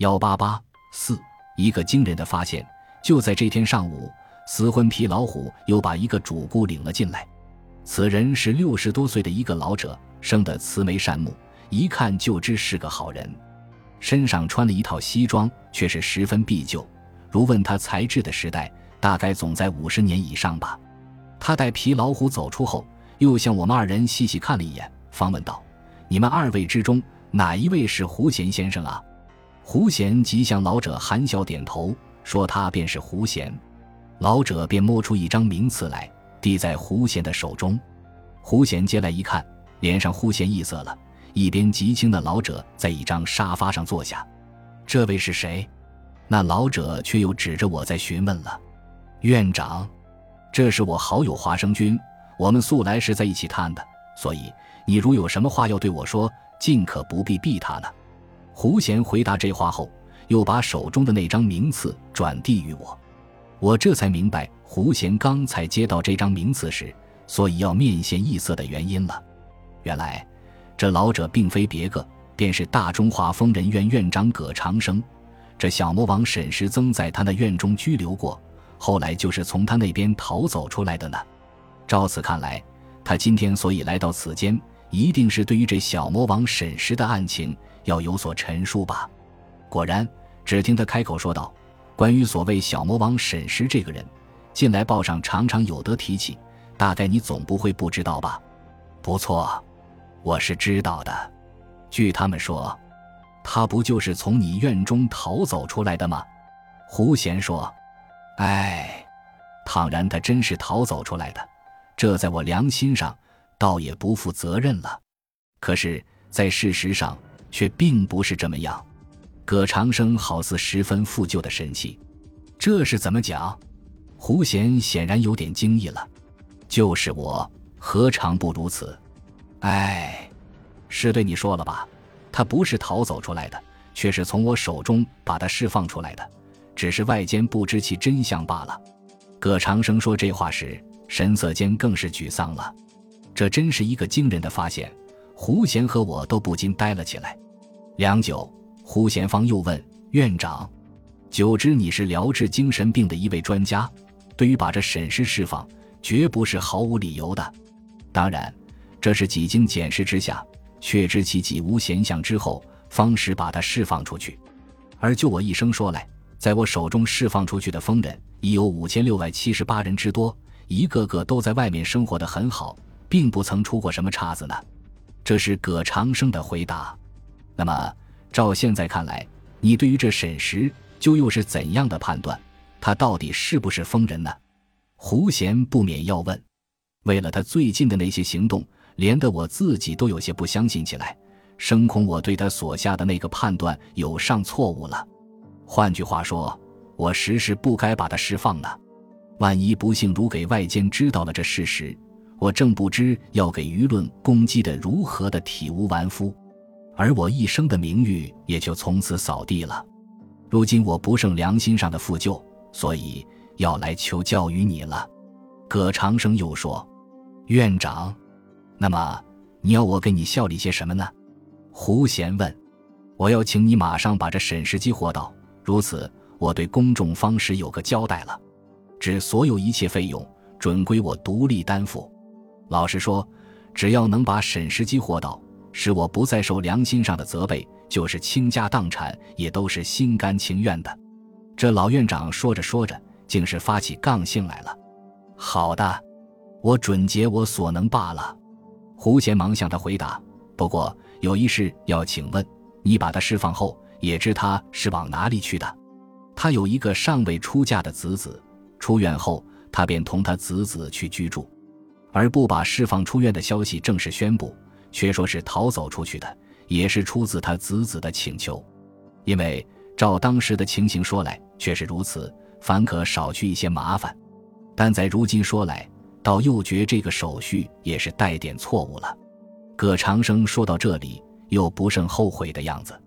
幺八八四，一个惊人的发现，就在这天上午，死魂皮老虎又把一个主顾领了进来。此人是六十多岁的一个老者，生得慈眉善目，一看就知是个好人。身上穿了一套西装，却是十分敝旧。如问他材质的时代，大概总在五十年以上吧。他带皮老虎走出后，又向我们二人细细看了一眼，方问道：“你们二位之中，哪一位是胡贤先生啊？”胡贤即向老者含笑点头，说：“他便是胡贤。”老者便摸出一张名次来，递在胡贤的手中。胡贤接来一看，脸上忽现异色了。一边极轻的老者在一张沙发上坐下。这位是谁？那老者却又指着我在询问了。院长，这是我好友华生君，我们素来是在一起谈的，所以你如有什么话要对我说，尽可不必避他呢。胡贤回答这话后，又把手中的那张名次转递于我，我这才明白胡贤刚才接到这张名次时，所以要面现异色的原因了。原来，这老者并非别个，便是大中华疯人院院长葛长生。这小魔王沈时曾在他那院中拘留过，后来就是从他那边逃走出来的呢。照此看来，他今天所以来到此间，一定是对于这小魔王沈时的案情。要有所陈述吧。果然，只听他开口说道：“关于所谓小魔王沈石这个人，近来报上常常有得提起，大概你总不会不知道吧？”“不错，我是知道的。据他们说，他不就是从你院中逃走出来的吗？”胡贤说：“哎，倘然他真是逃走出来的，这在我良心上，倒也不负责任了。可是，在事实上……”却并不是这么样，葛长生好似十分负疚的神气，这是怎么讲？胡贤显然有点惊异了。就是我，何尝不如此？哎，是对你说了吧？他不是逃走出来的，却是从我手中把他释放出来的，只是外间不知其真相罢了。葛长生说这话时，神色间更是沮丧了。这真是一个惊人的发现。胡贤和我都不禁呆了起来。良久，胡贤方又问院长：“久知你是疗治精神病的一位专家，对于把这沈氏释放，绝不是毫无理由的。当然，这是几经检视之下，确知其己无闲相之后，方使把他释放出去。而就我一生说来，在我手中释放出去的疯人已有五千六百七十八人之多，一个个都在外面生活的很好，并不曾出过什么岔子呢。”这是葛长生的回答。那么，照现在看来，你对于这沈石就又是怎样的判断？他到底是不是疯人呢？胡贤不免要问。为了他最近的那些行动，连得我自己都有些不相信起来，生恐我对他所下的那个判断有上错误了。换句话说，我实是不该把他释放呢。万一不幸如给外间知道了这事实，我正不知要给舆论攻击的如何的体无完肤，而我一生的名誉也就从此扫地了。如今我不胜良心上的负疚，所以要来求教于你了。葛长生又说：“院长，那么你要我给你效力些什么呢？”胡贤问：“我要请你马上把这沈氏激活到，如此我对公众方时有个交代了。指所有一切费用准归我独立担负。”老实说，只要能把沈时基活到，使我不再受良心上的责备，就是倾家荡产也都是心甘情愿的。这老院长说着说着，竟是发起杠性来了。好的，我准竭我所能罢了。胡贤忙向他回答。不过有一事要请问，你把他释放后，也知他是往哪里去的？他有一个尚未出嫁的子子，出院后，他便同他子子去居住。而不把释放出院的消息正式宣布，却说是逃走出去的，也是出自他子子的请求。因为照当时的情形说来，却是如此，反可少去一些麻烦。但在如今说来，到又觉这个手续也是带点错误了。葛长生说到这里，又不甚后悔的样子。